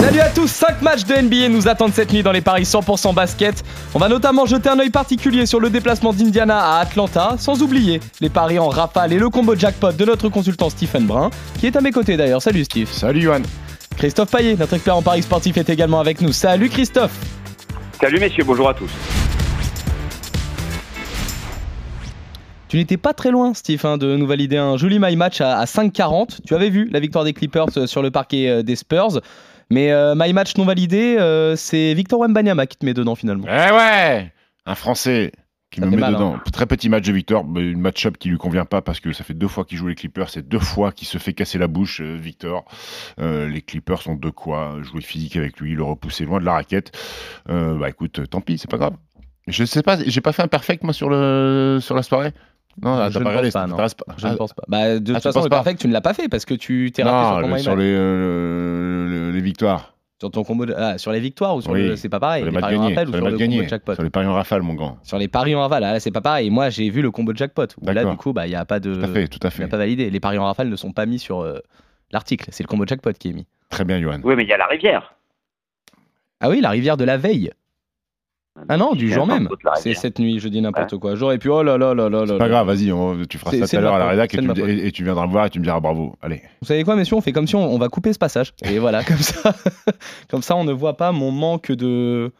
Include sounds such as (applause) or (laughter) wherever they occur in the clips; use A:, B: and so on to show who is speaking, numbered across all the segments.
A: Salut à tous, 5 matchs de NBA nous attendent cette nuit dans les paris 100% basket. On va notamment jeter un œil particulier sur le déplacement d'Indiana à Atlanta, sans oublier les paris en rafale et le combo jackpot de notre consultant Stephen Brun, qui est à mes côtés d'ailleurs. Salut Steve.
B: Salut Johan.
A: Christophe Paillet, notre expert en paris sportif, est également avec nous. Salut Christophe.
C: Salut messieurs, bonjour à tous.
A: Tu n'étais pas très loin, Steve, hein, de nous valider un joli my match à, 5,40. Tu avais vu la victoire des Clippers euh, sur le parquet euh, des Spurs. Mais euh, my match non validé, c'est Victor Wembanyama qui te met dedans finalement.
B: Eh ouais Un Français qui me met dedans. Hein. Très petit match de Victor, une match-up qui lui convient pas parce que ça fait deux fois qu'il joue les Clippers, c'est deux fois qu'il se fait casser la bouche, Victor. les Clippers sont de quoi jouer physique avec lui, le repousser loin de la raquette. bah écoute, tant pis, c'est pas grave. Je sais pas, j'ai pas fait un perfect moi sur le sur la soirée.
A: Non, je ne pense pas, non. Je ne pense pas. Bah, de toute façon, le perfect, tu ne l'as pas fait parce que tu t'es raté sur ton
B: sur les, euh, les victoires.
A: Sur ton combo ah, sur les victoires ou sur le... c'est pas pareil.
B: Sur les, paris en rafale ou sur, le combo jackpot. Sur les paris en rafale, mon grand.
A: Sur les paris en rafale, là c'est pas pareil. Moi j'ai vu le combo jackpot. là du coup bah il y a pas de.
B: Tout à fait, tout à fait.
A: Il a pas validé. Les paris en rafale ne sont pas mis sur euh, l'article. C'est le combo jackpot qui est mis.
B: Très bien, Johan.
C: Oui, mais il y a la rivière.
A: Ah oui, la rivière de la veille. Ah non, du jour même. C'est cette nuit, je dis n'importe quoi. J'aurais pu, oh là là là là
B: C'est pas grave, vas-y, tu feras ça tout à l'heure à la rédac et, tu viendras me voir et tu me diras bravo. Allez.
A: Vous savez quoi, messieurs, on fait comme si on, va couper ce passage. Et voilà, (laughs) comme ça, comme ça, on ne voit pas mon manque de,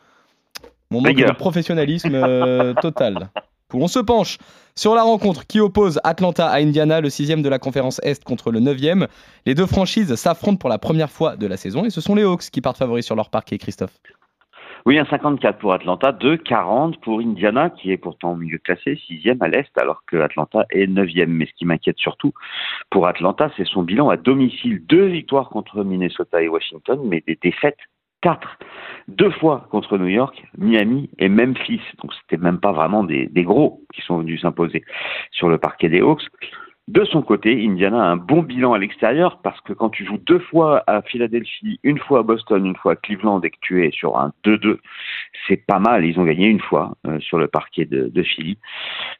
A: mon manque de professionnalisme euh, total. On se penche sur la rencontre qui oppose Atlanta à Indiana, le sixième de la conférence Est contre le neuvième. Les deux franchises s'affrontent pour la première fois de la saison et ce sont les Hawks qui partent favoris sur leur parquet, Christophe.
C: Oui, un 54 pour Atlanta, 2,40 pour Indiana, qui est pourtant mieux classé, sixième à l'Est, alors que Atlanta est neuvième. Mais ce qui m'inquiète surtout pour Atlanta, c'est son bilan à domicile. Deux victoires contre Minnesota et Washington, mais des défaites quatre. Deux fois contre New York, Miami et Memphis. Donc c'était même pas vraiment des gros qui sont venus s'imposer sur le parquet des Hawks. De son côté, Indiana a un bon bilan à l'extérieur parce que quand tu joues deux fois à Philadelphie, une fois à Boston, une fois à Cleveland et que tu es sur un 2-2, c'est pas mal. Ils ont gagné une fois euh, sur le parquet de, Philly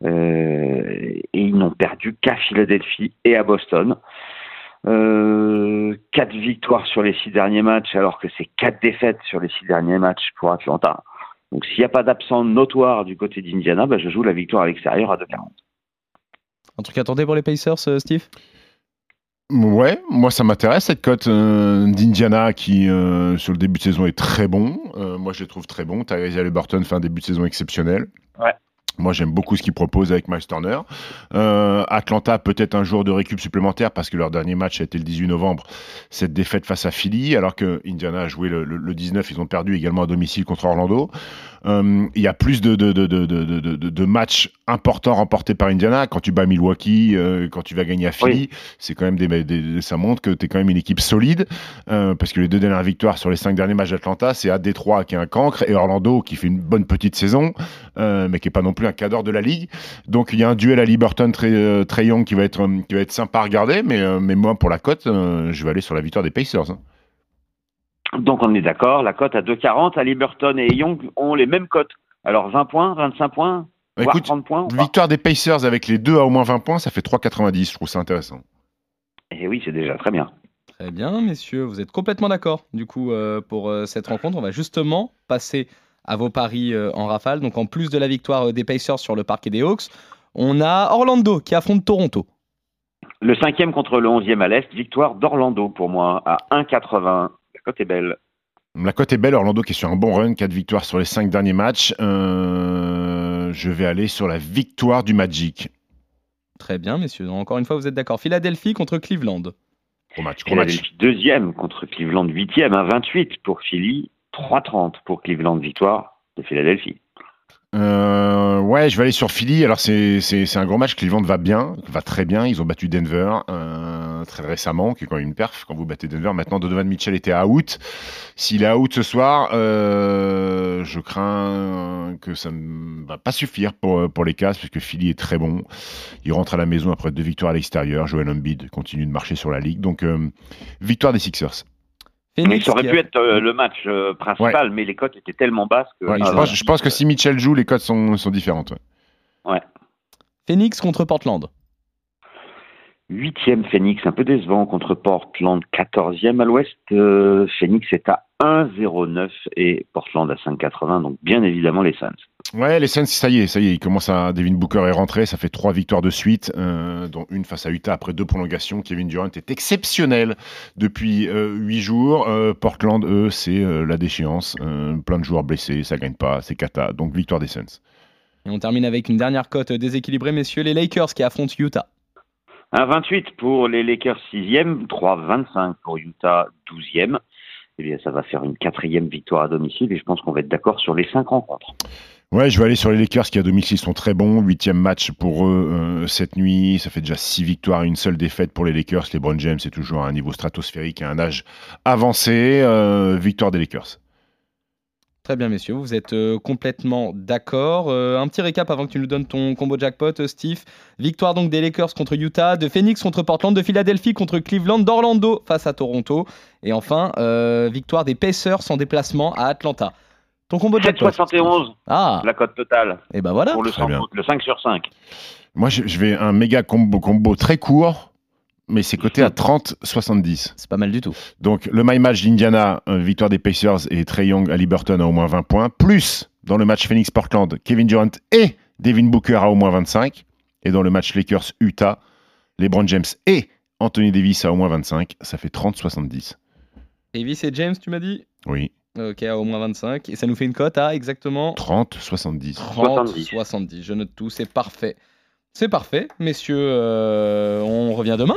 C: euh, et ils n'ont perdu qu'à Philadelphie et à Boston. Euh, quatre victoires sur les six derniers matchs alors que c'est quatre défaites sur les six derniers matchs pour Atlanta. Donc s'il n'y a pas d'absent notoire du côté d'Indiana, bah, je joue la victoire à l'extérieur à 2,40.
A: Un truc à tenter pour les Pacers, euh, Steve?
B: Ouais, moi ça m'intéresse cette cote euh, d'Indiana qui euh, sur le début de saison est très bon. moi je les trouve très bons. Tyrese Halliburton fait un début de saison exceptionnel.
C: Ouais.
B: Moi, j'aime beaucoup ce qu'ils proposent avec Miles Turner. Euh, Atlanta, peut-être un jour de récup supplémentaire parce que leur dernier match a été le 18 novembre, cette défaite face à Philly, alors que Indiana a joué le, 19, ils ont perdu également à domicile contre Orlando. Euh, il y a plus de, de, de, de, matchs importants remportés par Indiana. Quand tu bats Milwaukee, euh, quand tu vas gagner à Philly, c'est quand même des, ça montre que tu es quand même une équipe solide parce que les deux dernières victoires sur les cinq derniers matchs d'Atlanta, c'est à Détroit qui est un cancre et Orlando qui fait une bonne petite saison, mais qui est pas non plus un cadre de la ligue. Donc il y a un duel à Liberton très, euh, très young qui va, être, euh, qui va être sympa à regarder, mais, euh, mais moi pour la cote, je vais aller sur la victoire des Pacers.
C: Donc on est d'accord, la cote à 2,40, à Liberton et Young ont les mêmes cotes. Alors 20 points, 25 points, bah, voire 30 points.
B: Victoire des Pacers avec les deux à au moins 20 points, ça fait 3,90. Je trouve ça intéressant.
C: Et oui, c'est déjà très bien.
A: Très bien, messieurs, vous êtes complètement d'accord. Du coup, pour cette rencontre, on va justement passer à vos paris euh, en rafale. Donc en plus de la victoire euh, des Pacers sur le parquet des Hawks, on a Orlando qui affronte Toronto.
C: Le cinquième contre le onzième à l'Est, victoire d'Orlando pour moi à 1,80. La cote est belle.
B: La cote est belle, Orlando qui est sur un bon run, 4 victoires sur les 5 derniers matchs. Euh, je vais aller sur la victoire du Magic.
A: Très bien, messieurs. Encore une fois, vous êtes d'accord. Philadelphie contre Cleveland.
B: Gros match,
C: gros match. Deuxième contre Cleveland, huitième à 28 pour Philly. 3-30 pour Cleveland victoire de Philadelphie.
B: Euh, ouais, je vais aller sur Philly. Alors c'est un gros match. Cleveland va bien, va très bien. Ils ont battu Denver. Euh, très récemment, qui est quand même une perf quand vous battez Denver. Maintenant, Donovan Mitchell était out. S'il est out ce soir, euh, je crains que ça ne va pas suffire pour, pour les Cavs, puisque Philly est très bon. Il rentre à la maison après deux victoires à l'extérieur. Joel Embiid continue de marcher sur la ligue. Donc, euh, victoire des Sixers.
C: Phoenix, ça aurait pu être euh, le match euh, principal, mais les cotes étaient tellement basses que.
B: Ouais, je, pense, je, pense, que si Mitchell joue, les cotes sont, sont différentes.
C: Ouais.
A: Phoenix contre Portland.
C: Huitième Phoenix, un peu décevant contre Portland. Quatorzième à l'ouest, euh, Phoenix est à 1,09 et Portland à 5,80. Donc bien évidemment les Suns.
B: Ouais, les Suns, ça y est, ça y est, il commence à. Devin Booker est rentré, ça fait trois victoires de suite, euh, dont une face à Utah après deux prolongations. Kevin Durant est exceptionnel depuis euh, huit jours. Euh, Portland, eux, c'est euh, la déchéance. Euh, plein de joueurs blessés, ça gagne pas, c'est cata. Donc victoire des Suns.
A: Et on termine avec une dernière cote déséquilibrée, messieurs, les Lakers qui affrontent Utah.
C: 1,28 pour les Lakers 6e, 3,25 pour Utah 12e. Eh bien, ça va faire une quatrième victoire à domicile et je pense qu'on va être d'accord sur les cinq rencontres.
B: Ouais, je vais aller sur les Lakers qui à domicile sont très bons. Huitième match pour eux euh, cette nuit. Ça fait déjà six victoires et une seule défaite pour les Lakers. LeBron James est toujours à un niveau stratosphérique et à un âge avancé. Euh, victoire des Lakers.
A: Très bien, messieurs, vous êtes euh, complètement d'accord. Euh, un petit récap avant que tu nous donnes ton combo jackpot, euh, Steve. Victoire donc des Lakers contre Utah, de Phoenix contre Portland, de Philadelphie contre Cleveland, d'Orlando face à Toronto. Et enfin, euh, victoire des Pacers en déplacement à Atlanta. Ton combo jackpot
C: 7,71
A: Ah,
C: la cote totale
A: et ben voilà.
C: pour le,
B: Très
C: 100
B: bien.
C: le 5 sur 5.
B: Moi, je, je vais un méga combo, combo très court, mais c'est coté à 30-70.
A: C'est pas mal du tout.
B: Donc, le my match d'Indiana, euh, victoire des Pacers et Trey Young à Liberton à au moins 20 points. Plus, dans le match Phoenix-Portland, Kevin Durant et Devin Booker à au moins 25. Et dans le match Lakers-Utah, LeBron James et Anthony Davis à au moins 25. Ça fait 30-70.
A: Davis et James, tu m'as dit?
B: Oui,
A: Ok, à au moins 25. Et ça nous fait une cote à exactement
B: 30-70.
A: 30,
C: 70.
A: 70. Je note tout, c'est parfait. C'est parfait, messieurs. euh, on revient demain